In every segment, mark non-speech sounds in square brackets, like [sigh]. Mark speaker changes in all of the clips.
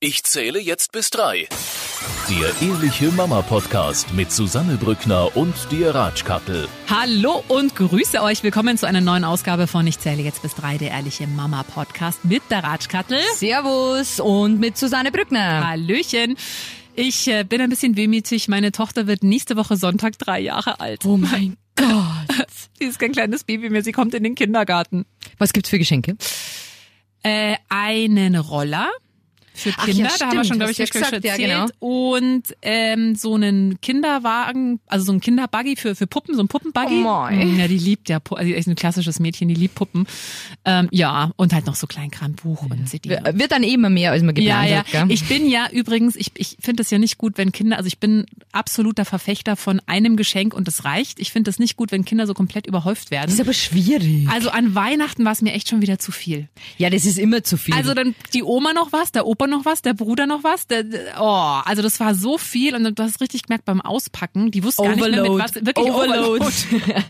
Speaker 1: Ich zähle jetzt bis drei. Der Ehrliche Mama Podcast mit Susanne Brückner und dir Ratschkattel.
Speaker 2: Hallo und grüße euch. Willkommen zu einer neuen Ausgabe von Ich zähle jetzt bis drei, der Ehrliche Mama Podcast mit der Ratschkattel.
Speaker 3: Servus und mit Susanne Brückner.
Speaker 2: Hallöchen. Ich äh, bin ein bisschen wehmütig. Meine Tochter wird nächste Woche Sonntag drei Jahre alt.
Speaker 3: Oh mein [laughs] Gott.
Speaker 2: Sie ist kein kleines Baby mehr. Sie kommt in den Kindergarten.
Speaker 3: Was gibt's für Geschenke?
Speaker 2: Äh, einen Roller für
Speaker 3: Ach
Speaker 2: Kinder,
Speaker 3: ja,
Speaker 2: da haben wir schon, glaube ich, schon
Speaker 3: gesagt, ja,
Speaker 2: erzählt.
Speaker 3: genau.
Speaker 2: Und ähm, so einen Kinderwagen, also so ein Kinderbuggy für, für Puppen, so ein Puppenbuggy.
Speaker 3: Oh mein.
Speaker 2: Mm, Ja, die liebt ja, also ist ein klassisches Mädchen, die liebt Puppen. Ähm, ja, und halt noch so Kleinkrambuch und CD.
Speaker 3: Wird dann eh immer mehr, als man
Speaker 2: Ja,
Speaker 3: geplant
Speaker 2: ja.
Speaker 3: hat, gell?
Speaker 2: Ich bin ja übrigens, ich, ich finde es ja nicht gut, wenn Kinder, also ich bin absoluter Verfechter von einem Geschenk und das reicht. Ich finde es nicht gut, wenn Kinder so komplett überhäuft
Speaker 3: das ist
Speaker 2: werden.
Speaker 3: aber schwierig.
Speaker 2: Also an Weihnachten war es mir echt schon wieder zu viel.
Speaker 3: Ja, das ist immer zu viel.
Speaker 2: Also dann die Oma noch was, der Opa noch was, der Bruder noch was. Der, oh, also das war so viel und du hast richtig gemerkt beim Auspacken, die wussten gar nicht mehr mit
Speaker 3: Overload.
Speaker 2: was. Wirklich
Speaker 3: Overload.
Speaker 2: Overload.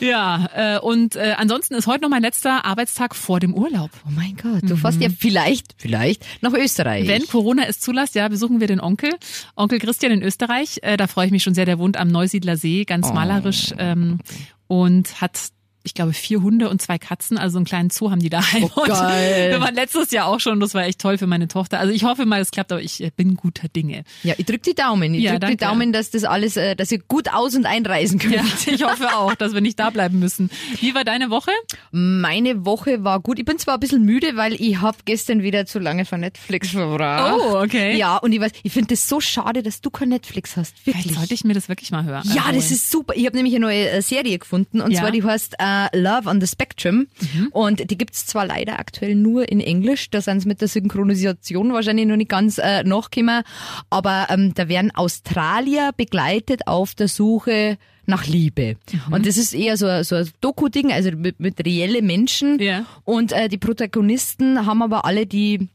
Speaker 2: [laughs] ja, äh, und äh, ansonsten ist heute noch mein letzter Arbeitstag vor dem Urlaub.
Speaker 3: oh mein Gott, du fährst ja vielleicht, vielleicht nach Österreich.
Speaker 2: Mhm. Wenn Corona es zulässt, ja, besuchen wir den Onkel, Onkel Christian in Österreich. Äh, da freue ich mich schon sehr. Der wohnt am Neusiedler See, ganz
Speaker 3: Oh.
Speaker 2: malerisch ähm, und hat ich glaube, vier Hunde und zwei Katzen, also einen kleinen Zoo haben die daheim.
Speaker 3: Oh, geil. [laughs]
Speaker 2: Wir waren letztes Jahr auch schon, das war echt toll für meine Tochter. Also ich hoffe mal, es klappt, aber ich bin guter Dinge.
Speaker 3: ja, ich drück die Daumen. Ich
Speaker 2: Ja,
Speaker 3: drück die
Speaker 2: danke.
Speaker 3: Daumen, dass das alles, äh, dass ihr gut aus- und einreisen könnt.
Speaker 2: Ja, ich hoffe auch, dass wir nicht da bleiben müssen. Wie war deine Woche?
Speaker 3: Meine Woche war gut. Ich bin zwar ein bisschen müde, weil ich hab gestern wieder zu lange von Netflix verbracht.
Speaker 2: Oh, okay.
Speaker 3: Ja, und ich weiß, ich finde das so schade, dass du kein Netflix hast. Wirklich.
Speaker 2: Vielleicht sollte ich mir das wirklich mal hören.
Speaker 3: Ja, das ist super. Ich habe nämlich eine neue äh, Serie gefunden und
Speaker 2: Ja.
Speaker 3: zwar die heißt äh, Love on the Spectrum und die gibt's zwar leider aktuell nur in Englisch, da sind sie mit der Synchronisation wahrscheinlich noch nicht ganz äh, nachgekommen, aber ähm, da werden Australier begleitet auf der Suche nach Liebe. Und das ist eher so, ein- so ein Doku-Ding, also mit, mit reelle Menschen.
Speaker 2: Ja.
Speaker 3: Und äh, die Protagonisten haben aber alle die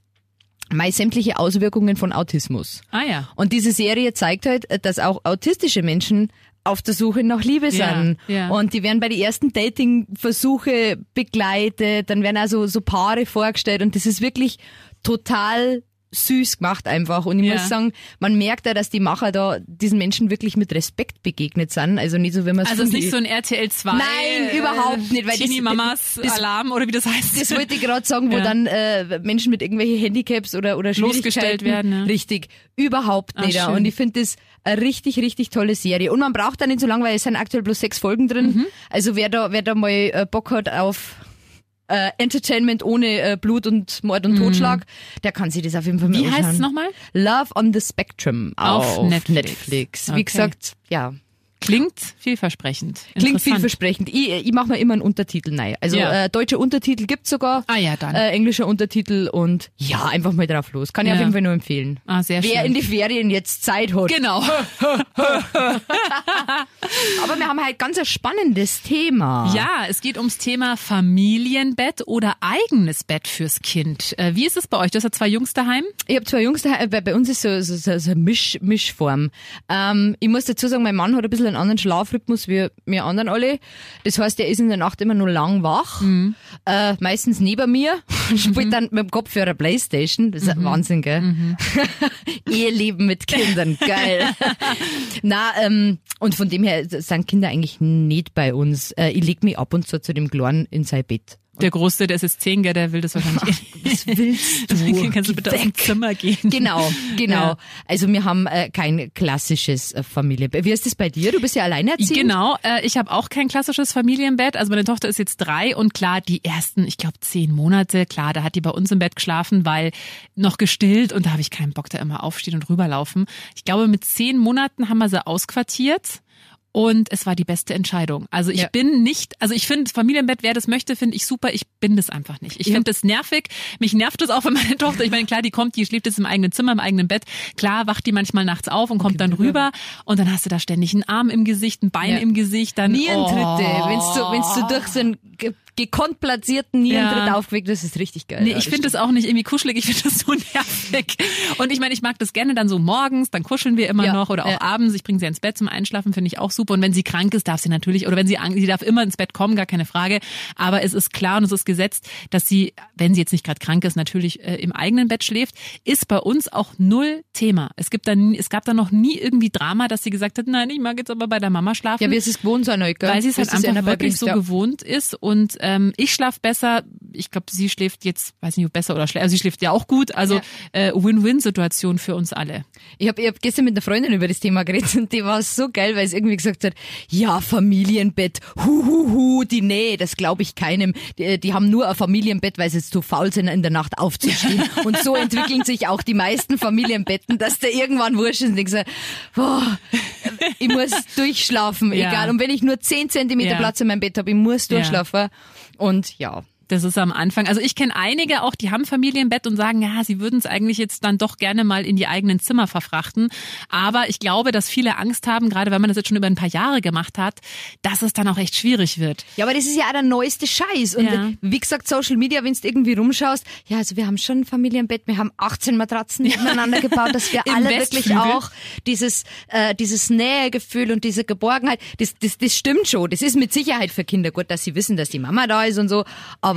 Speaker 3: mei, sämtliche Auswirkungen von Autismus.
Speaker 2: Ah ja.
Speaker 3: Und diese Serie zeigt halt, dass auch autistische Menschen auf der Suche nach Liebe
Speaker 2: Ja,
Speaker 3: sind.
Speaker 2: ja.
Speaker 3: Und die werden bei den ersten Dating-Versuche begleitet, dann werden also so Paare vorgestellt und das ist wirklich total süß gemacht einfach. Und ich
Speaker 2: Ja.
Speaker 3: muss sagen, man merkt ja, dass die Macher da diesen Menschen wirklich mit Respekt begegnet sind. Also nicht so, wenn man
Speaker 2: Also es ist nicht so ein RTL 2.
Speaker 3: Nein, überhaupt nicht, weil das-
Speaker 2: Teenie Mamas
Speaker 3: das-
Speaker 2: Alarm oder wie das heißt.
Speaker 3: das wollte ich gerade sagen, wo
Speaker 2: Ja.
Speaker 3: dann äh, Menschen mit irgendwelchen Handicaps oder oder Schwierigkeiten
Speaker 2: werden, ja.
Speaker 3: richtig überhaupt
Speaker 2: Ah,
Speaker 3: nicht.
Speaker 2: schön.
Speaker 3: und ich finde das eine richtig richtig tolle Serie und man braucht da nicht so lange, weil es sind aktuell bloß sechs Folgen drin.
Speaker 2: Mhm.
Speaker 3: Also wer da wer da mal äh, Bock hat auf äh, Entertainment ohne äh, Blut und Mord und Totschlag, der kann sich das auf jeden Fall mal
Speaker 2: Mhm. Wie heißt es nochmal?
Speaker 3: Love on the Spectrum
Speaker 2: Auf
Speaker 3: auf,
Speaker 2: Netflix.
Speaker 3: Netflix.
Speaker 2: Okay.
Speaker 3: Wie gesagt, ja,
Speaker 2: Klingt vielversprechend.
Speaker 3: klingt vielversprechend. Ich, ich mache mir immer einen Untertitel rein. Also
Speaker 2: Ja.
Speaker 3: äh, deutsche Untertitel gibt's sogar.
Speaker 2: Ah ja, dann.
Speaker 3: äh, englischer Untertitel und ja, einfach mal drauf los. Kann ich
Speaker 2: Ja.
Speaker 3: auf jeden Fall nur empfehlen.
Speaker 2: ah, sehr
Speaker 3: Wer
Speaker 2: schön.
Speaker 3: in die Ferien jetzt Zeit hat.
Speaker 2: genau. [laughs]
Speaker 3: Aber wir haben halt ganz ein spannendes Thema.
Speaker 2: Ja, es geht ums Thema Familienbett oder eigenes Bett fürs Kind. Äh, wie ist es bei euch? Du hast ja zwei Jungs daheim.
Speaker 3: Ich habe zwei Jungs daheim, bei, bei uns ist so, so, so, so eine Misch, Mischform. Ähm, ich muss dazu sagen, mein Mann hat ein bisschen einen anderen Schlafrhythmus wie wir anderen alle. Das heißt, er ist in der Nacht immer nur lang wach, äh, meistens neben mir, spielt dann mit dem Kopfhörer Playstation. Das ist ein Wahnsinn, gell? [laughs] Eheleben mit Kindern, geil. [laughs] Na, ähm, und von dem her sind Kinder eigentlich nicht bei uns. Äh, ich leg mich ab und zu zu dem Kleinen in sein Bett.
Speaker 2: Der Große, der ist jetzt zehn, der will das wahrscheinlich.
Speaker 3: Was willst [laughs] du?
Speaker 2: Deswegen kannst du bitte aus dem
Speaker 3: weg.
Speaker 2: Zimmer gehen.
Speaker 3: Genau, genau.
Speaker 2: Ja.
Speaker 3: Also wir haben äh, kein klassisches äh, Familienbett. Wie ist das bei dir? Du bist ja alleinerziehend.
Speaker 2: Genau, äh, ich habe auch kein klassisches Familienbett. Also meine Tochter ist jetzt drei und klar, die ersten, ich glaube, zehn Monate, klar, da hat die bei uns im Bett geschlafen, weil noch gestillt und da habe ich keinen Bock, da immer aufstehen und rüberlaufen. Ich glaube, mit zehn Monaten haben wir sie ausquartiert. Und es war die beste Entscheidung. Also ich
Speaker 3: Ja.
Speaker 2: bin nicht, also ich finde Familienbett, wer das möchte, finde ich super. Ich bin das einfach nicht. Ich
Speaker 3: Ja.
Speaker 2: finde das nervig. Mich nervt das auch für meine [laughs] Tochter. Ich meine, klar, die kommt, die schläft jetzt im eigenen Zimmer, im eigenen Bett. Klar, wacht die manchmal nachts auf und kommt dann rüber. Und dann hast du da ständig einen Arm im Gesicht, ein Bein
Speaker 3: Ja.
Speaker 2: im Gesicht. Dann
Speaker 3: Nierentritte,
Speaker 2: oh.
Speaker 3: wenn's du, wenn's du durch so ein gekonnt platzierten Nierentritt
Speaker 2: Ja.
Speaker 3: aufgeweckt. Das ist richtig geil.
Speaker 2: Nee,
Speaker 3: Ja,
Speaker 2: ich finde das auch nicht irgendwie kuschelig, ich finde das so [laughs] nervig. Und ich meine, ich mag das gerne dann so morgens, dann kuscheln wir immer
Speaker 3: Ja,
Speaker 2: noch oder auch abends. Ich bringe sie ins Bett zum Einschlafen, finde ich auch super. Und wenn sie krank ist, darf sie natürlich, oder wenn sie sie darf immer ins Bett kommen, gar keine Frage. Aber es ist klar und es ist gesetzt, dass sie, wenn sie jetzt nicht gerade krank ist, natürlich äh, im eigenen Bett schläft, ist bei uns auch null Thema. Es gibt dann, es gab da noch nie irgendwie Drama, dass sie gesagt hat, nein, ich mag jetzt aber bei der Mama schlafen.
Speaker 3: Ja, wie es gewohnt sein, gell?
Speaker 2: Weil sie es halt einfach wirklich so gewohnt ist und ähm, ich schlaf besser. Ich glaube, sie schläft jetzt, weiß nicht, ob besser oder schlechter. Also sie schläft ja auch gut. Also äh, Win-Win-Situation für uns alle.
Speaker 3: Ich habe ich hab gestern mit einer Freundin über das Thema geredet und die war so geil, weil sie irgendwie gesagt hat, ja, Familienbett, hu, hu, hu, die nee, das glaube ich keinem. Die, die haben nur ein Familienbett, weil sie zu faul sind, in der Nacht aufzustehen. [laughs] und so entwickeln sich auch die meisten Familienbetten, dass der irgendwann wurscht ist und denkst, so, boah, ich muss durchschlafen,
Speaker 2: Ja.
Speaker 3: egal. Und wenn ich nur 10 Zentimeter
Speaker 2: Ja.
Speaker 3: Platz in meinem Bett habe, ich muss durchschlafen. Und ja,
Speaker 2: Das ist am Anfang. Also ich kenne einige auch, die haben Familienbett und sagen, ja, sie würden es eigentlich jetzt dann doch gerne mal in die eigenen Zimmer verfrachten. Aber ich glaube, dass viele Angst haben, gerade wenn man das jetzt schon über ein paar Jahre gemacht hat, dass es dann auch echt schwierig wird.
Speaker 3: Ja, aber das ist ja auch der neueste Scheiß. Und
Speaker 2: Ja.
Speaker 3: wie gesagt, Social Media, wenn du irgendwie rumschaust, ja, also wir haben schon ein Familienbett, wir haben 18 Matratzen nebeneinander gebaut, dass wir [laughs] alle wirklich
Speaker 2: Westflügel.
Speaker 3: auch dieses, äh, dieses Nähegefühl und diese Geborgenheit, das, das, das stimmt schon. Das ist mit Sicherheit für Kinder gut, dass sie wissen, dass die Mama da ist und so. Aber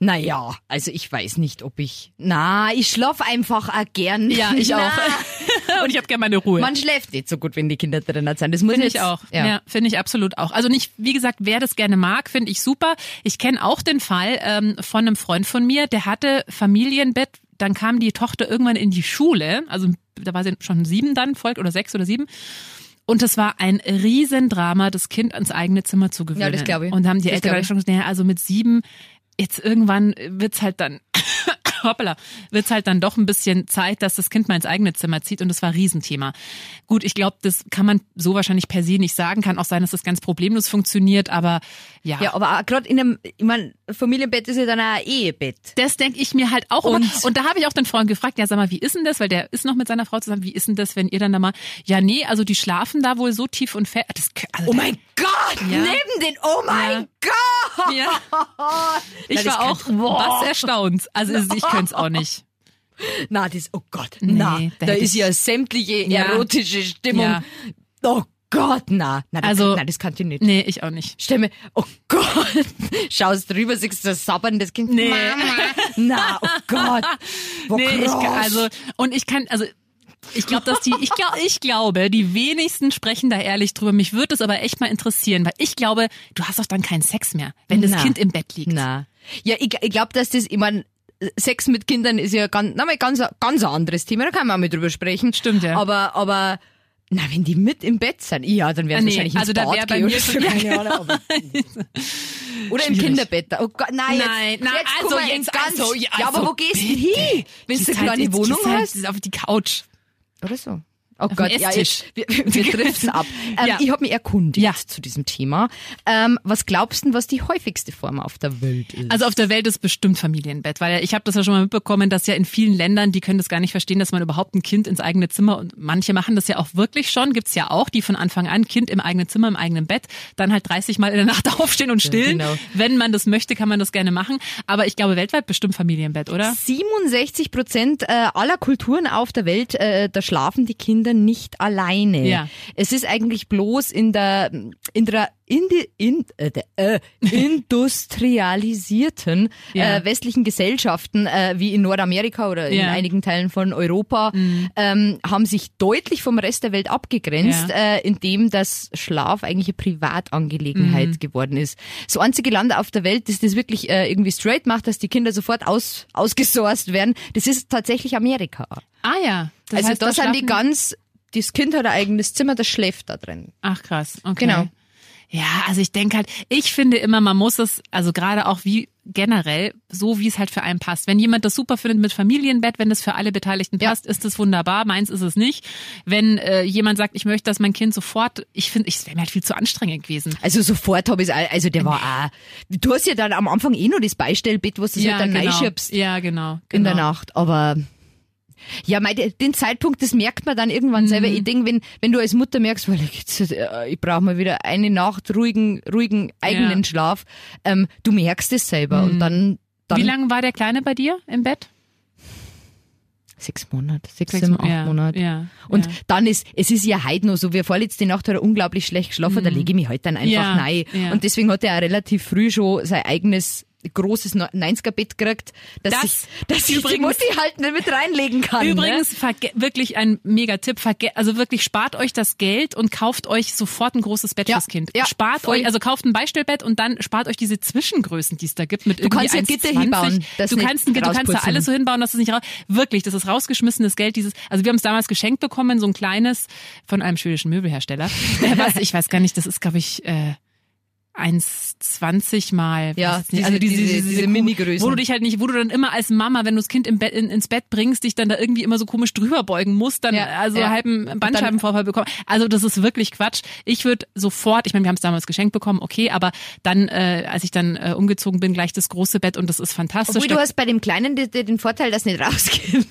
Speaker 3: naja, also ich weiß nicht, ob ich. Na, ich schlaf einfach auch gern.
Speaker 2: Ja, ich
Speaker 3: Na,
Speaker 2: auch. [laughs] und ich habe gerne meine Ruhe.
Speaker 3: Man schläft nicht so gut, wenn die Kinder drinnen sind. Das muss
Speaker 2: Finde ich auch.
Speaker 3: Ja.
Speaker 2: Ja, finde ich absolut auch. Also nicht, wie gesagt, wer das gerne mag, finde ich super. Ich kenne auch den Fall ähm, von einem Freund von mir, der hatte Familienbett, dann kam die Tochter irgendwann in die Schule, also da war sie schon sieben dann, folgt oder sechs oder sieben. Und es war ein Riesendrama, das Kind ans eigene Zimmer zu gewöhnen.
Speaker 3: Ja, das glaube ich.
Speaker 2: Und haben die Eltern schon gesagt, naja, also mit sieben, jetzt irgendwann wird's halt dann, [laughs] hoppala, wird's halt dann doch ein bisschen Zeit, dass das Kind mal ins eigene Zimmer zieht und das war ein Riesenthema. Gut, ich glaube, das kann man so wahrscheinlich per se nicht sagen, kann auch sein, dass das ganz problemlos funktioniert, aber ja.
Speaker 3: Ja, aber gerade in einem, ich mein, Familienbett ist ja dann ein Ehebett.
Speaker 2: Das denke ich mir halt auch immer.
Speaker 3: Und-
Speaker 2: Und da habe ich auch den Freund gefragt, ja sag mal, wie ist denn das? Weil der ist noch mit seiner Frau zusammen, wie ist denn das, wenn ihr dann da mal, ja nee, also die schlafen da wohl so tief und. Das, also
Speaker 3: Oh mein Gott,
Speaker 2: Ja.
Speaker 3: neben den, oh mein Gott!
Speaker 2: Ja. [laughs] Ich war auch was erstaunt. Also ich könnte es auch nicht. [laughs]
Speaker 3: Na, das, oh Gott,
Speaker 2: Nee,
Speaker 3: na,
Speaker 2: da
Speaker 3: da ist ja sämtliche
Speaker 2: Ja.
Speaker 3: erotische Stimmung.
Speaker 2: Ja.
Speaker 3: Oh Gott, na, na, das,
Speaker 2: Also-
Speaker 3: na, das kann ich nicht.
Speaker 2: Nee, ich auch nicht.
Speaker 3: Mir, oh Gott, [laughs] schaust drüber, siehst du das sabberndes Kind.
Speaker 2: Nee.
Speaker 3: Mama. Na, oh Gott. Wo
Speaker 2: Nee, ich also und ich kann also ich glaube, dass die ich glaube, ich glaube, die wenigsten sprechen da ehrlich drüber. Mich würde es aber echt mal interessieren, weil ich glaube, du hast doch dann keinen Sex mehr, wenn das
Speaker 3: Na.
Speaker 2: Kind im Bett liegt.
Speaker 3: Na. Ja, ich, ich glaube, dass das, ich mein, Sex mit Kindern ist ja ganz, na, ganz, ganz ein anderes Thema, da kann man auch mal drüber sprechen.
Speaker 2: Stimmt, ja.
Speaker 3: Aber, aber, na, wenn die mit im Bett sind, ja, dann wäre es
Speaker 2: Ah, nee,
Speaker 3: wahrscheinlich ins
Speaker 2: also da
Speaker 3: Bad
Speaker 2: wär bei
Speaker 3: gehen
Speaker 2: mir
Speaker 3: oder
Speaker 2: schon- [laughs]
Speaker 3: keine Ahnung, aber, [laughs] Oder im. Kinderbett. Oh Gott, nein, jetzt,
Speaker 2: Nein,
Speaker 3: jetzt
Speaker 2: also jetzt,
Speaker 3: ganz,
Speaker 2: also, ja,
Speaker 3: ja, aber
Speaker 2: also
Speaker 3: wo gehst du hin? Wenn du eine kleine Wohnung hast?
Speaker 2: auf die Couch.
Speaker 3: Oder so. Oh
Speaker 2: dem
Speaker 3: Gott, ja, jetzt, wir, wir driften [laughs] ab. Ähm,
Speaker 2: Ja.
Speaker 3: Ich habe mich erkundigt
Speaker 2: Ja.
Speaker 3: zu diesem Thema. Ähm, was glaubst du, was die häufigste Form auf der Welt ist?
Speaker 2: Also auf der Welt ist bestimmt Familienbett, weil ich habe das ja schon mal mitbekommen, dass ja in vielen Ländern, die können das gar nicht verstehen, dass man überhaupt ein Kind ins eigene Zimmer und manche machen das ja auch wirklich schon, gibt's ja auch, die von Anfang an Kind im eigenen Zimmer, im eigenen Bett, dann halt 30 Mal in der Nacht [laughs] aufstehen und stillen.
Speaker 3: genau.
Speaker 2: Wenn man das möchte, kann man das gerne machen. Aber ich glaube weltweit bestimmt Familienbett, oder?
Speaker 3: 67 Prozent äh, aller Kulturen auf der Welt, äh, da schlafen die Kinder nicht alleine.
Speaker 2: Ja.
Speaker 3: Es ist eigentlich bloß in der in der in, die, in äh, der, äh, industrialisierten
Speaker 2: Ja.
Speaker 3: äh, westlichen Gesellschaften äh, wie in Nordamerika oder in
Speaker 2: Ja.
Speaker 3: einigen Teilen von Europa ähm, haben sich deutlich vom Rest der Welt abgegrenzt, äh, indem das Schlaf eigentlich eine Privatangelegenheit geworden ist. Das einzige Land auf der Welt, das das wirklich äh, irgendwie straight macht, dass die Kinder sofort aus, ausgesourced werden, das ist tatsächlich Amerika.
Speaker 2: Ah ja. Das
Speaker 3: also
Speaker 2: heißt,
Speaker 3: da
Speaker 2: dort
Speaker 3: sind die ganz, das Kind hat ein eigenes Zimmer, das schläft da drin.
Speaker 2: Ach krass, okay.
Speaker 3: Genau.
Speaker 2: Ja, also ich denke halt, ich finde immer, man muss es, also gerade auch wie generell, so wie es halt für einen passt. Wenn jemand das super findet mit Familienbett, wenn das für alle Beteiligten
Speaker 3: Ja.
Speaker 2: passt, ist das wunderbar. Meins ist es nicht. Wenn äh, jemand sagt, ich möchte, dass mein Kind sofort, ich finde, es wäre mir halt viel zu anstrengend gewesen.
Speaker 3: Also sofort habe ich also der war auch, du hast ja dann am Anfang eh noch das Beistellbett, was du halt dann
Speaker 2: genau.
Speaker 3: reinschiebst
Speaker 2: Ja, genau. genau.
Speaker 3: in der Nacht, aber Ja, mei, den Zeitpunkt, das merkt man dann irgendwann
Speaker 2: Mhm.
Speaker 3: selber. Ich denke, wenn, wenn du als Mutter merkst, weil ich, äh, ich brauche mal wieder eine Nacht ruhigen, ruhigen eigenen
Speaker 2: Ja. Mhm.
Speaker 3: Schlaf, ähm, du merkst es selber und dann, dann
Speaker 2: Wie lange war der Kleine bei dir im Bett?
Speaker 3: sechs Monate, sechs,
Speaker 2: Sechs
Speaker 3: sieben, acht
Speaker 2: ja,
Speaker 3: Monate.
Speaker 2: ja,
Speaker 3: und
Speaker 2: ja.
Speaker 3: dann ist, es ist ja heute noch so, wir vorletzte Nacht hat er unglaublich schlecht geschlafen, da lege ich mich halt dann einfach
Speaker 2: Mhm. Ja,
Speaker 3: rein. Und deswegen hat er auch relativ früh schon sein eigenes großes 90er-Bett gekriegt, dass,
Speaker 2: Das
Speaker 3: ich, dass ich die
Speaker 2: übrigens-
Speaker 3: Mutti halt nicht mit reinlegen kann. ne?
Speaker 2: Übrigens, verge- wirklich ein Mega-Tipp. Verge- Also wirklich spart euch das Geld und kauft euch sofort ein großes Bett
Speaker 3: Ja,
Speaker 2: fürs Kind.
Speaker 3: ja,
Speaker 2: spart
Speaker 3: voll.
Speaker 2: euch, also kauft ein Beistellbett und dann spart euch diese Zwischengrößen, die es da gibt mit
Speaker 3: Du kannst ja Gitter
Speaker 2: 1,20.
Speaker 3: hinbauen, das
Speaker 2: Du kannst, du kannst da alles so hinbauen, dass es nicht raus. Wirklich, das ist rausgeschmissenes Geld. Dieses, also wir haben es damals geschenkt bekommen, so ein kleines von einem schwedischen Möbelhersteller. [laughs] Was, ich weiß gar nicht, das ist glaube ich. Äh, 1,20 mal.
Speaker 3: Ja,
Speaker 2: weiß nicht,
Speaker 3: diese- diese- diese
Speaker 2: Kuh,
Speaker 3: Mini-Größen.
Speaker 2: Wo du dich halt nicht, wo du dann immer als Mama, wenn du das Kind im Bett, in, ins Bett bringst, dich dann da irgendwie immer so komisch drüber beugen musst, dann
Speaker 3: Ja,
Speaker 2: also
Speaker 3: ja.
Speaker 2: halben Bandscheibenvorfall bekommen. Also das ist wirklich Quatsch. Ich würde sofort, ich meine, wir haben es damals geschenkt bekommen, okay, aber dann, äh, als ich dann äh, umgezogen bin, gleich das große Bett und das ist fantastisch.
Speaker 3: Obwohl du hast bei dem Kleinen den, den Vorteil, dass nicht [laughs] rausgeht.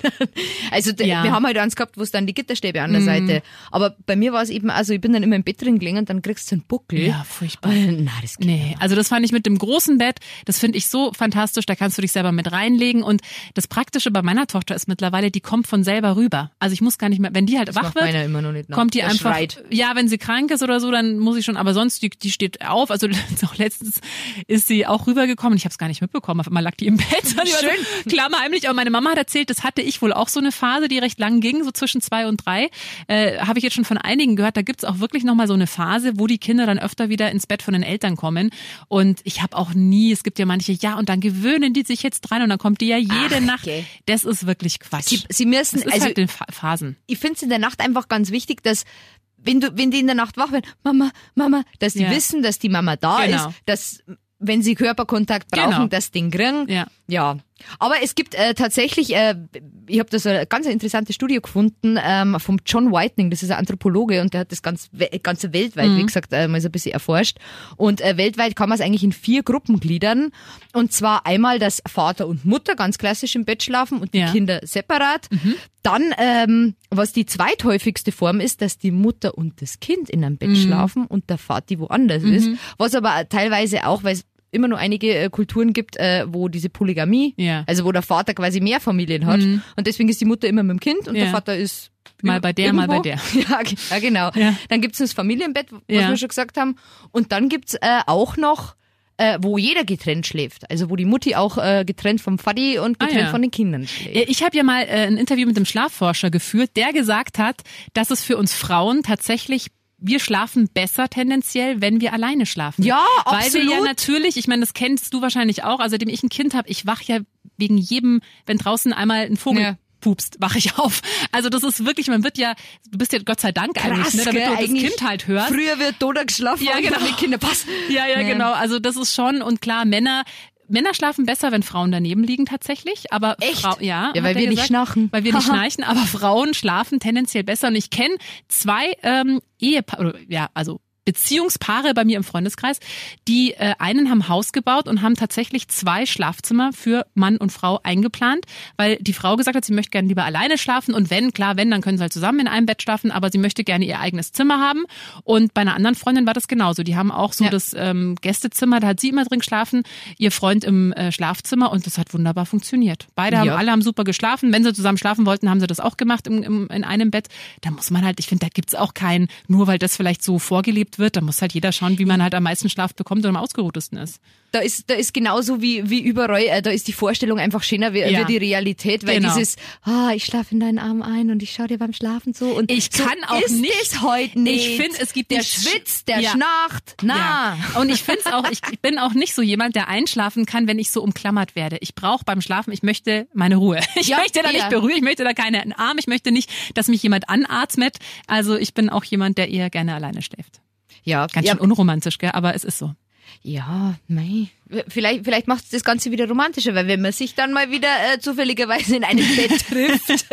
Speaker 3: Also
Speaker 2: Ja. Mhm.
Speaker 3: wir haben halt eins gehabt, wo es dann die Gitterstäbe an der Seite. Aber bei mir war es eben, also ich bin dann immer im Bett drin gelegen und dann kriegst du einen Buckel.
Speaker 2: Ja, furchtbar.
Speaker 3: Na, das geht
Speaker 2: Nee, also das fand ich mit dem großen Bett, das finde ich so fantastisch, da kannst du dich selber mit reinlegen und das Praktische bei meiner Tochter ist mittlerweile, die kommt von selber rüber. Also ich muss gar nicht mehr, wenn die halt wach
Speaker 3: macht
Speaker 2: wird,
Speaker 3: immer noch nicht nach.
Speaker 2: kommt die
Speaker 3: Der
Speaker 2: einfach,
Speaker 3: schreit.
Speaker 2: ja, wenn sie krank ist oder so, dann muss ich schon, aber sonst, die, die steht auf, also [laughs] auch letztens ist sie auch rübergekommen, ich habe es gar nicht mitbekommen, auf einmal lag die im Bett.
Speaker 3: Schön.
Speaker 2: So, klammerheimlich, aber meine Mama hat erzählt, das hatte ich wohl auch so eine Phase, die recht lang ging, so zwischen zwei und drei, äh, habe ich jetzt schon von einigen gehört, da gibt's auch wirklich nochmal so eine Phase, wo die Kinder dann öfter wieder ins Bett von den Eltern kommen und ich habe auch nie, es gibt ja manche, ja, und dann gewöhnen die sich jetzt dran und dann kommt die ja jede
Speaker 3: Ach,
Speaker 2: Nacht.
Speaker 3: gell.
Speaker 2: Das ist wirklich Quatsch.
Speaker 3: Sie, sie müssen, also
Speaker 2: halt den Pha- Phasen.
Speaker 3: ich finde es in der Nacht einfach ganz wichtig, dass wenn du, wenn die in der Nacht wach werden, Mama, Mama, dass die
Speaker 2: Ja.
Speaker 3: wissen, dass die Mama da
Speaker 2: Genau.
Speaker 3: ist, dass wenn sie Körperkontakt brauchen,
Speaker 2: Genau.
Speaker 3: das Ding kriegen.
Speaker 2: Ja.
Speaker 3: Ja. Aber es gibt äh, tatsächlich, äh, ich habe da so eine ganz interessante Studie gefunden ähm, vom John Whitening, das ist ein Anthropologe und der hat das ganz, ganze weltweit, wie gesagt, äh, mal so ein bisschen erforscht. Und äh, weltweit kann man es eigentlich in vier Gruppen gliedern. Und zwar einmal, dass Vater und Mutter ganz klassisch im Bett schlafen und die
Speaker 2: Ja.
Speaker 3: Kinder separat. Dann, ähm, was die zweithäufigste Form ist, dass die Mutter und das Kind in einem Bett schlafen und der Vati woanders ist. Was aber teilweise auch, weil es immer nur einige äh, Kulturen gibt, äh, wo diese Polygamie,
Speaker 2: Ja.
Speaker 3: also wo der Vater quasi mehr Familien hat und deswegen ist die Mutter immer mit dem Kind und der
Speaker 2: Ja.
Speaker 3: Vater ist
Speaker 2: Mal bei der, mal bei der. [laughs]
Speaker 3: Ja, ge- ja genau.
Speaker 2: Ja.
Speaker 3: Dann gibt's das Familienbett, was
Speaker 2: Ja.
Speaker 3: wir schon gesagt haben. Und dann gibt's äh, auch noch, äh, wo jeder getrennt schläft. Also wo die Mutti auch äh, getrennt vom Vati und
Speaker 2: Ah,
Speaker 3: getrennt
Speaker 2: ja.
Speaker 3: von den Kindern schläft.
Speaker 2: Ich habe ja mal äh, ein Interview mit einem Schlafforscher geführt, der gesagt hat, dass es für uns Frauen tatsächlich wir schlafen besser tendenziell, wenn wir alleine schlafen.
Speaker 3: Ja,
Speaker 2: Weil wir ja
Speaker 3: absolut.
Speaker 2: natürlich, ich meine, das kennst du wahrscheinlich auch, also seitdem ich ein Kind habe, ich wach ja wegen jedem, wenn draußen einmal ein Vogel
Speaker 3: Ja.
Speaker 2: pupst, wach ich auf. Also das ist wirklich, man wird ja, du bist ja Gott sei Dank eigentlich, ne, damit
Speaker 3: gell?
Speaker 2: du das Kind halt hörst.
Speaker 3: Früher wird Doda geschlafen
Speaker 2: Ja, genau.
Speaker 3: die Kinder pass.
Speaker 2: Ja, ja, genau. Also das ist schon und klar, Männer Männer schlafen besser, wenn Frauen daneben liegen tatsächlich, aber
Speaker 3: Echt?
Speaker 2: Frau, ja,
Speaker 3: Ja, weil wir nicht schnarchen.
Speaker 2: Weil wir nicht [laughs] schnarchen, aber Frauen schlafen tendenziell besser und ich kenne zwei ähm, Ehepaare, ja, also Beziehungspaare bei mir im Freundeskreis, die äh, einen haben Haus gebaut und haben tatsächlich zwei Schlafzimmer für Mann und Frau eingeplant, weil die Frau gesagt hat, sie möchte gerne lieber alleine schlafen und wenn, klar, wenn, dann können sie halt zusammen in einem Bett schlafen, aber sie möchte gerne ihr eigenes Zimmer haben. Und bei einer anderen Freundin war das genauso. Die haben auch so
Speaker 3: Ja.
Speaker 2: das ähm, Gästezimmer, da hat sie immer drin geschlafen, ihr Freund im äh, Schlafzimmer und das hat wunderbar funktioniert. Beide haben,
Speaker 3: Ja.
Speaker 2: alle haben super geschlafen. Wenn sie zusammen schlafen wollten, haben sie das auch gemacht im, im, in einem Bett. Da muss man halt, ich finde, da gibt's auch kein, nur weil das vielleicht so vorgelebt wird, da muss halt jeder schauen, wie man halt am meisten Schlaf bekommt und am ausgeruhtesten ist.
Speaker 3: Da ist, da ist genauso wie, wie überall, äh, da ist die Vorstellung einfach schöner wie,
Speaker 2: Ja.
Speaker 3: wie die Realität, weil
Speaker 2: Genau.
Speaker 3: dieses, ah, ich schlafe in deinen Arm ein und ich schaue dir beim Schlafen zu und
Speaker 2: Ich
Speaker 3: so
Speaker 2: kann auch nicht-
Speaker 3: es heute nicht.
Speaker 2: Ich finde, es gibt
Speaker 3: der schwitzt, der
Speaker 2: Ja.
Speaker 3: schnarcht, na.
Speaker 2: Ja. Und ich finde es auch, ich bin auch nicht so jemand, der einschlafen kann, wenn ich so umklammert werde. Ich brauche beim Schlafen, ich möchte meine Ruhe. [laughs] Ich
Speaker 3: Ja,
Speaker 2: möchte da nicht berühren, ich möchte da keinen Arm, ich möchte nicht, dass mich jemand anatmet. Also ich bin auch jemand, der eher gerne alleine schläft.
Speaker 3: Ja,
Speaker 2: Ganz
Speaker 3: ja,
Speaker 2: schön unromantisch, gell? aber es ist so.
Speaker 3: Ja, mei. Vielleicht, vielleicht macht es das Ganze wieder romantischer, weil wenn man sich dann mal wieder äh, zufälligerweise in einem Bett [laughs] trifft.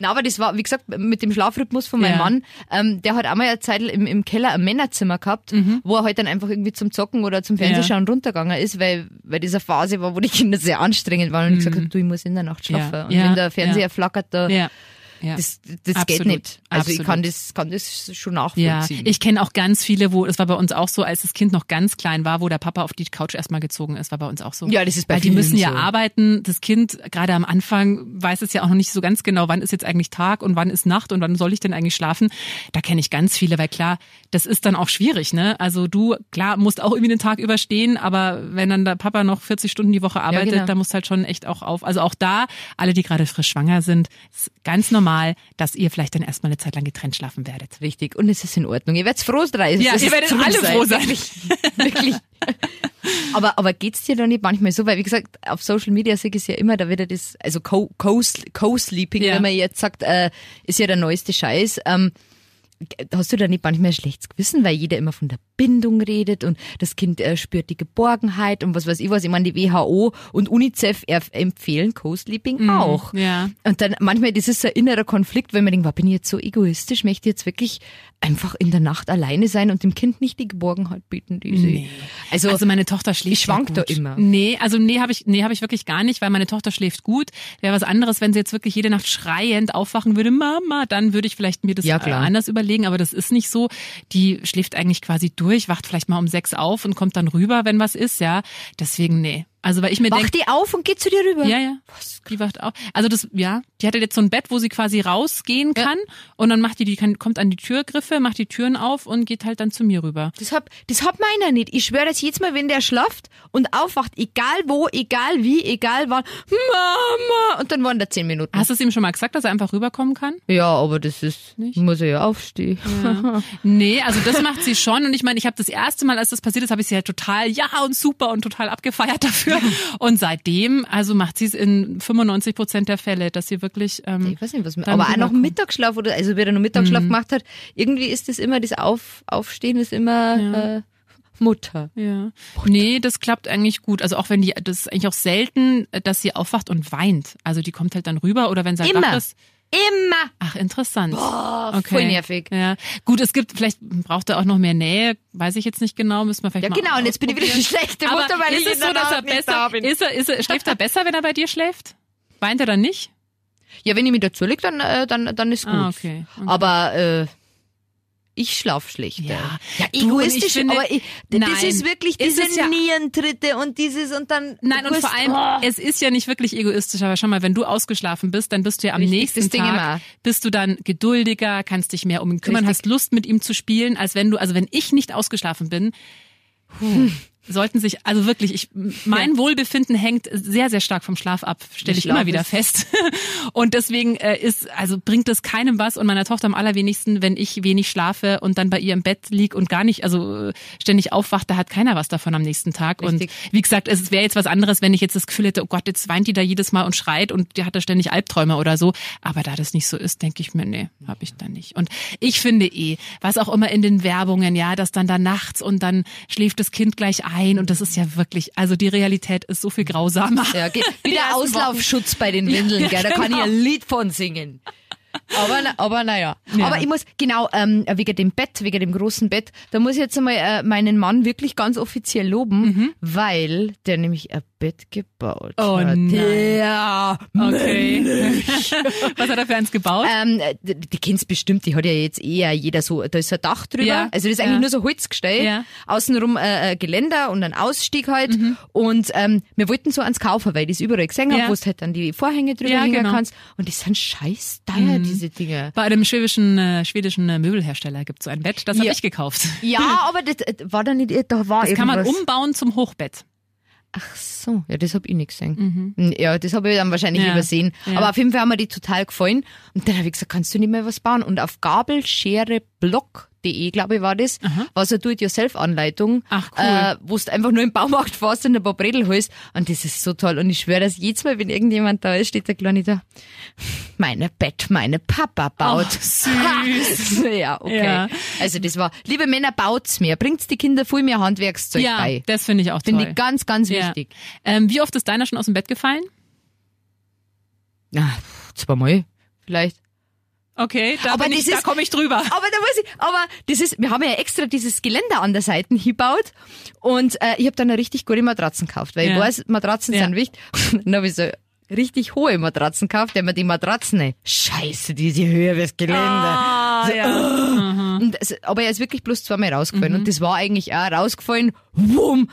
Speaker 3: Na, aber das war, wie gesagt, mit dem Schlafrhythmus von meinem
Speaker 2: Ja.
Speaker 3: Mann, ähm, der hat einmal eine Zeit im, im Keller ein Männerzimmer gehabt, wo er halt dann einfach irgendwie zum Zocken oder zum Fernsehschauen runtergegangen ist, weil, weil diese Phase war, wo die Kinder sehr anstrengend waren und ich gesagt habe, du, ich muss in der Nacht schlafen.
Speaker 2: Ja.
Speaker 3: Und
Speaker 2: Ja.
Speaker 3: wenn der Fernseher
Speaker 2: Ja.
Speaker 3: flackert, da,
Speaker 2: Ja. Ja.
Speaker 3: das, das geht
Speaker 2: Absolut.
Speaker 3: nicht. Also ich
Speaker 2: Absolut.
Speaker 3: kann das, kann das schon
Speaker 2: Ja,
Speaker 3: nachvollziehen.
Speaker 2: ich kenne auch ganz viele, wo, es war bei uns auch so, als das Kind noch ganz klein war, wo der Papa auf die Couch erstmal gezogen ist, war bei uns auch so.
Speaker 3: Ja, das ist bei
Speaker 2: Weil die müssen ja
Speaker 3: so.
Speaker 2: arbeiten. Das Kind, gerade am Anfang, weiß es ja auch noch nicht so ganz genau, wann ist jetzt eigentlich Tag und wann ist Nacht und wann soll ich denn eigentlich schlafen. Da kenne ich ganz viele, weil klar, das ist dann auch schwierig, ne? Also du, klar, musst auch irgendwie den Tag überstehen, aber wenn dann der Papa noch 40 Stunden die Woche arbeitet,
Speaker 3: genau.
Speaker 2: da musst halt schon echt auch auf. Also auch da, alle, die gerade frisch schwanger sind, ist ganz normal, dass ihr vielleicht dann erstmal eine Zeit lang getrennt schlafen werdet.
Speaker 3: Richtig. Und es ist in Ordnung. Ihr werdet froh sein.
Speaker 2: Ja, ihr
Speaker 3: es
Speaker 2: werdet alle
Speaker 3: seid.
Speaker 2: froh sein.
Speaker 3: Wirklich. [laughs] Wirklich. aber, aber geht's dir da nicht manchmal so? Weil, wie gesagt, auf Social Media sehe ich es ja immer, da wird ja das, also Co- Co-Sleeping, Co-Sleeping,
Speaker 2: Ja.
Speaker 3: wenn man jetzt sagt, äh, ist ja der neueste Scheiß. Ähm, hast du da nicht manchmal ein schlechtes Gewissen, weil jeder immer von der Bindung redet und das Kind äh, spürt die Geborgenheit und was weiß ich was. Ich meine, die WHO und UNICEF empfehlen Co-Sleeping auch.
Speaker 2: ja.
Speaker 3: Und dann manchmal, das ist so ein innerer Konflikt, wenn man denkt, bin ich jetzt so egoistisch, möchte ich jetzt wirklich einfach in der Nacht alleine sein und dem Kind nicht die Geborgenheit bieten, die sie.
Speaker 2: Nee.
Speaker 3: Also,
Speaker 2: Also meine Tochter schläft
Speaker 3: ich schwank da immer.
Speaker 2: Nee, also nee, habe ich nee, habe ich wirklich gar nicht, weil meine Tochter schläft gut. Wäre was anderes, wenn sie jetzt wirklich jede Nacht schreiend aufwachen würde, Mama, dann würde ich vielleicht mir das
Speaker 3: Ja,
Speaker 2: äh,
Speaker 3: klar.
Speaker 2: anders überlegen, aber das ist nicht so. Die schläft eigentlich quasi durch, wacht vielleicht mal um sechs auf und kommt dann rüber, wenn was ist, ja. Deswegen nee. Also weil ich mir denke,
Speaker 3: Wacht die auf und geht zu dir rüber?
Speaker 2: ja, ja. Die wacht auf. Also das, ja, die hatte jetzt so ein Bett, wo sie quasi rausgehen kann und dann macht die, die kann, kommt an die Türgriffe, macht die Türen auf und geht halt dann zu mir rüber.
Speaker 3: Das hat, das hat meiner nicht. Ich schwöre das jedes Mal, wenn der schlaft und aufwacht, egal wo, egal wie, egal wann, Mama! Und dann waren da zehn Minuten.
Speaker 2: Hast du es ihm schon mal gesagt, dass er einfach rüberkommen kann?
Speaker 3: ja, aber das ist,
Speaker 2: Nicht?
Speaker 3: muss er ja aufstehen.
Speaker 2: Nee, also das macht sie schon. Und ich meine, ich habe das erste Mal, als das passiert ist, habe ich sie halt total, ja und super und total abgefeiert dafür. Und seitdem, also macht sie es in 95 Prozent der Fälle, dass sie wirklich. Ähm,
Speaker 3: Ich weiß nicht, was man, aber auch noch. Mittagsschlaf oder, also wer da noch Mittagsschlaf gemacht hat, irgendwie ist das immer, das Auf, Aufstehen ist immer, äh, Mutter.
Speaker 2: Ja. Nee, das klappt eigentlich gut. Also auch wenn die, das ist eigentlich auch selten, dass sie aufwacht und weint. Also die kommt halt dann rüber oder wenn sie halt
Speaker 3: Immer.
Speaker 2: wach ist.
Speaker 3: Immer!
Speaker 2: Ach, interessant.
Speaker 3: Boah,
Speaker 2: okay.
Speaker 3: voll nervig.
Speaker 2: Ja. Gut, es gibt, vielleicht braucht er auch noch mehr Nähe, weiß ich jetzt nicht genau, müssen wir vielleicht
Speaker 3: Ja,
Speaker 2: mal
Speaker 3: genau, und jetzt bin ich wieder die schlechte
Speaker 2: Aber
Speaker 3: Mutter, weil
Speaker 2: ist
Speaker 3: ich
Speaker 2: es so, dass er besser,
Speaker 3: da
Speaker 2: ist er, ist er, schläft er besser, wenn er bei dir schläft? Weint er dann nicht?
Speaker 3: Ja, wenn ich mich dazu leg, dann, äh, dann, dann ist gut.
Speaker 2: Ah, okay. okay.
Speaker 3: Aber äh, ich schlaf schlechter.
Speaker 2: Ja.
Speaker 3: ja egoistisch,
Speaker 2: ich finde-
Speaker 3: aber ich, das
Speaker 2: Nein.
Speaker 3: ist wirklich
Speaker 2: Ist
Speaker 3: diese
Speaker 2: es ja-
Speaker 3: Nierentritte und dieses und dann.
Speaker 2: Nein, und vor allem,
Speaker 3: Oh.
Speaker 2: es ist ja nicht wirklich egoistisch, aber schau mal, wenn du ausgeschlafen bist, dann bist du ja am
Speaker 3: Richtig,
Speaker 2: nächsten
Speaker 3: das
Speaker 2: Tag,
Speaker 3: immer.
Speaker 2: bist du dann geduldiger, kannst dich mehr um ihn kümmern,
Speaker 3: Richtig.
Speaker 2: hast Lust mit ihm zu spielen, als wenn du, also wenn ich nicht ausgeschlafen bin, puh, sollten sich, also wirklich, ich, mein Wohlbefinden hängt sehr, sehr stark vom Schlaf ab, stelle ich immer wieder fest. [laughs] Und deswegen äh, ist, also bringt es keinem was und meiner Tochter am allerwenigsten, wenn ich wenig schlafe und dann bei ihr im Bett lieg und gar nicht, also äh, ständig aufwacht, da hat keiner was davon am nächsten Tag.
Speaker 3: Richtig.
Speaker 2: Und wie gesagt, es wäre jetzt was anderes, wenn ich jetzt das Gefühl hätte, oh Gott, jetzt weint die da jedes Mal und schreit und die hat da ständig Albträume oder so. Aber da das nicht so ist, denke ich mir, nee, habe ich da nicht. Und ich finde eh, was auch immer in den Werbungen, ja, dass dann da nachts und dann schläft das Kind gleich ein und das ist ja wirklich, also die Realität ist so viel grausamer.
Speaker 3: Ja.
Speaker 2: Die [laughs]
Speaker 3: Wieder Auslaufschutz bei den Windeln, gell? Da [laughs] kann ich
Speaker 2: genau.
Speaker 3: ein Lied von singen. Aber, aber naja.
Speaker 2: Ja.
Speaker 3: Aber ich muss, genau, ähm, wegen dem Bett, wegen dem großen Bett, da muss ich jetzt einmal äh, meinen Mann wirklich ganz offiziell loben,
Speaker 2: Mhm.
Speaker 3: weil der nämlich ein Bett gebaut
Speaker 2: Oh
Speaker 3: hat.
Speaker 2: nein.
Speaker 3: Der
Speaker 2: Okay. [laughs] was hat er für eins gebaut?
Speaker 3: Ähm, die, die kennst bestimmt, die hat ja jetzt eher jeder so, da ist ein Dach drüber.
Speaker 2: Ja,
Speaker 3: Also das ist eigentlich
Speaker 2: ja.
Speaker 3: nur so Holzgestell.
Speaker 2: Ja. Mhm.
Speaker 3: Außenrum äh, äh, Geländer und ein Ausstieg halt. Und ähm, wir wollten so ans kaufen, weil ich das überall gesehen habe,
Speaker 2: Ja.
Speaker 3: wo du halt dann die Vorhänge drüber
Speaker 2: Ja,
Speaker 3: hängen
Speaker 2: genau.
Speaker 3: kannst. Und die sind scheiß teuer,
Speaker 2: Mhm.
Speaker 3: Diese Dinge.
Speaker 2: Bei einem schwedischen, äh, schwedischen äh, Möbelhersteller gibt es so ein Bett, das habe
Speaker 3: Ja.
Speaker 2: ich gekauft.
Speaker 3: Ja, [laughs] aber das äh, war da nicht, da war
Speaker 2: Das kann man
Speaker 3: irgendwas.
Speaker 2: umbauen zum Hochbett.
Speaker 3: Ach so, ja, das hab ich nicht gesehen. Ja, das habe ich dann wahrscheinlich
Speaker 2: Mhm. Ja,
Speaker 3: übersehen.
Speaker 2: ja.
Speaker 3: Aber auf jeden Fall haben mir die total gefallen. Und dann habe ich gesagt, kannst du nicht mehr was bauen? Und auf gabelschereblock.de, glaube ich, war das, war so eine Do-it-yourself-Anleitung,
Speaker 2: Ach, cool.
Speaker 3: äh, wo du einfach nur im Baumarkt fährst und ein paar Bredel holst. Und das ist so toll. Und ich schwöre, dass jedes Mal, wenn irgendjemand da ist, steht der Kleine da, meine Bett, meine Papa baut.
Speaker 2: Oh, süß. [laughs]
Speaker 3: ja, okay.
Speaker 2: Ja.
Speaker 3: Also das war, liebe Männer, baut's mehr. Bringt's die Kinder viel mehr Handwerkszeug
Speaker 2: ja,
Speaker 3: bei.
Speaker 2: das finde ich auch toll.
Speaker 3: Finde ich ganz, ganz
Speaker 2: ja.
Speaker 3: wichtig.
Speaker 2: Ähm, wie oft ist deiner schon aus dem Bett gefallen?
Speaker 3: Ah, zweimal. vielleicht.
Speaker 2: Okay, da,
Speaker 3: Aber
Speaker 2: ich,
Speaker 3: das
Speaker 2: da
Speaker 3: ist-
Speaker 2: komme ich drüber.
Speaker 3: Aber da muss ich, aber das ist, wir haben ja extra dieses Geländer an der Seite gebaut und äh, ich habe dann eine richtig gute Matratzen gekauft, weil
Speaker 2: Ja.
Speaker 3: ich weiß, Matratzen
Speaker 2: Ja.
Speaker 3: sind wichtig. [laughs] dann habe ich so richtig hohe Matratzen gekauft, der mir die Matratzen, scheiße, diese Höhe fürs Geländer.
Speaker 2: Ah,
Speaker 3: So,
Speaker 2: ja.
Speaker 3: Und das, aber er ist wirklich bloß zweimal rausgefallen
Speaker 2: Mhm.
Speaker 3: und das war eigentlich auch rausgefallen, wumm,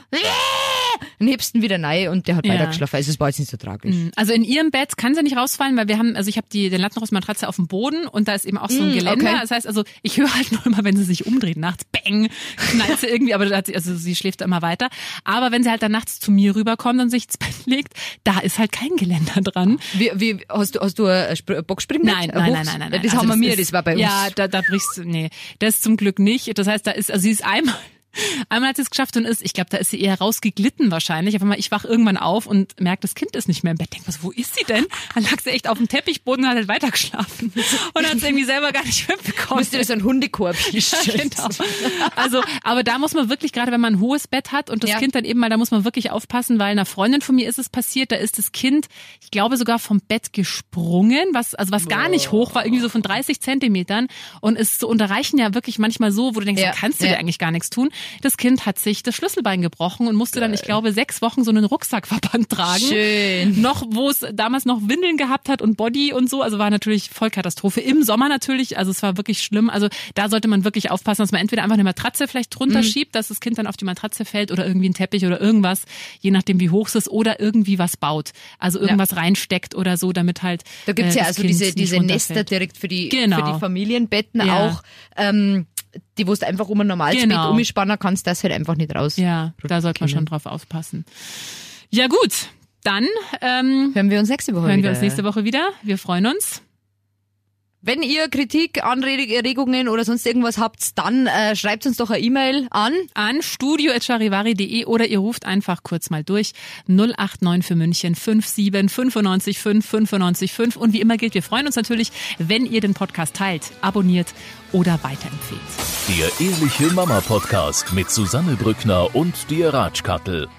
Speaker 3: und hebst ihn wieder rein und der hat
Speaker 2: Ja.
Speaker 3: weitergeschlafen. Also es war jetzt nicht so tragisch.
Speaker 2: Also in ihrem Bett kann sie nicht rausfallen, weil wir haben, also ich habe die den Lattenrost-Matratze auf dem Boden und da ist eben auch so ein
Speaker 3: Mm,
Speaker 2: Geländer.
Speaker 3: okay.
Speaker 2: Das heißt also, ich höre halt nur immer, wenn sie sich umdreht nachts, bang, knallt sie irgendwie, aber da hat sie, also sie schläft immer weiter. Aber wenn sie halt dann nachts zu mir rüberkommt und sich ins Bett legt, da ist halt kein Geländer dran.
Speaker 3: Wie, wie, hast du, hast du ein Sp- ein Boxspringbett?
Speaker 2: Nein,
Speaker 3: Ein
Speaker 2: nein, nein, nein, nein.
Speaker 3: Das
Speaker 2: Also
Speaker 3: haben wir mir,
Speaker 2: ist-
Speaker 3: das war bei uns.
Speaker 2: Ja, da, da brichst du, nee, das zum Glück nicht. Das heißt, da ist, also sie ist einmal, einmal hat sie es geschafft und ist, ich glaube, da ist sie eher rausgeglitten wahrscheinlich. Auf einmal, ich wach irgendwann auf und merke, das Kind ist nicht mehr im Bett. Denk, was, wo ist sie denn? Dann lag sie echt auf dem Teppichboden und hat halt weitergeschlafen. Und hat es irgendwie selber gar nicht mitbekommen.
Speaker 3: Musst du dir so einen Hundekorb [laughs]
Speaker 2: Ja, genau. Also, aber da muss man wirklich, gerade wenn man ein hohes Bett hat und das
Speaker 3: Ja.
Speaker 2: Kind dann eben mal, da muss man wirklich aufpassen, weil einer Freundin von mir ist es passiert, da ist das Kind, ich glaube sogar vom Bett gesprungen, was, also was gar nicht hoch war, irgendwie so von 30 Zentimetern und ist so, und da reichen ja wirklich manchmal so, wo du denkst,
Speaker 3: Ja,
Speaker 2: da kannst du
Speaker 3: ja.
Speaker 2: dir eigentlich gar nichts tun. Das Kind hat sich das Schlüsselbein gebrochen und musste dann, ich glaube, sechs Wochen so einen Rucksackverband tragen.
Speaker 3: Schön.
Speaker 2: Noch, wo es damals noch Windeln gehabt hat und Body und so, also war natürlich Vollkatastrophe. Im Sommer natürlich, also es war wirklich schlimm. Also da sollte man wirklich aufpassen, dass man entweder einfach eine Matratze vielleicht
Speaker 3: Mhm.
Speaker 2: drunter schiebt, dass das Kind dann auf die Matratze fällt oder irgendwie ein Teppich oder irgendwas, je nachdem wie hoch es ist, oder irgendwie was baut. Also irgendwas reinsteckt oder so, damit halt.
Speaker 3: Da gibt's
Speaker 2: äh,
Speaker 3: ja also
Speaker 2: Kind
Speaker 3: diese, diese Nester direkt für die,
Speaker 2: Genau.
Speaker 3: für die Familienbetten
Speaker 2: Ja.
Speaker 3: auch, ähm, die wo du einfach um ein normales
Speaker 2: Genau.
Speaker 3: Bett umspannen kannst, das halt einfach nicht raus.
Speaker 2: Ja, da sollte man schon drauf aufpassen. Ja gut, dann ähm,
Speaker 3: Hören wir uns nächste Woche
Speaker 2: hören
Speaker 3: wieder.
Speaker 2: wir uns nächste Woche wieder. Wir freuen uns.
Speaker 3: Wenn ihr Kritik, Anregungen oder sonst irgendwas habt, dann äh, schreibt uns doch eine E-Mail an.
Speaker 2: an studio.charivari.de oder ihr ruft einfach kurz mal durch 089 für München 57 95 5 95 5 und wie immer gilt, wir freuen uns natürlich, wenn ihr den Podcast teilt, abonniert oder weiterempfehlt.
Speaker 1: Der Ehrliche Mama Podcast mit Susanne Brückner und dir Ratschkattel.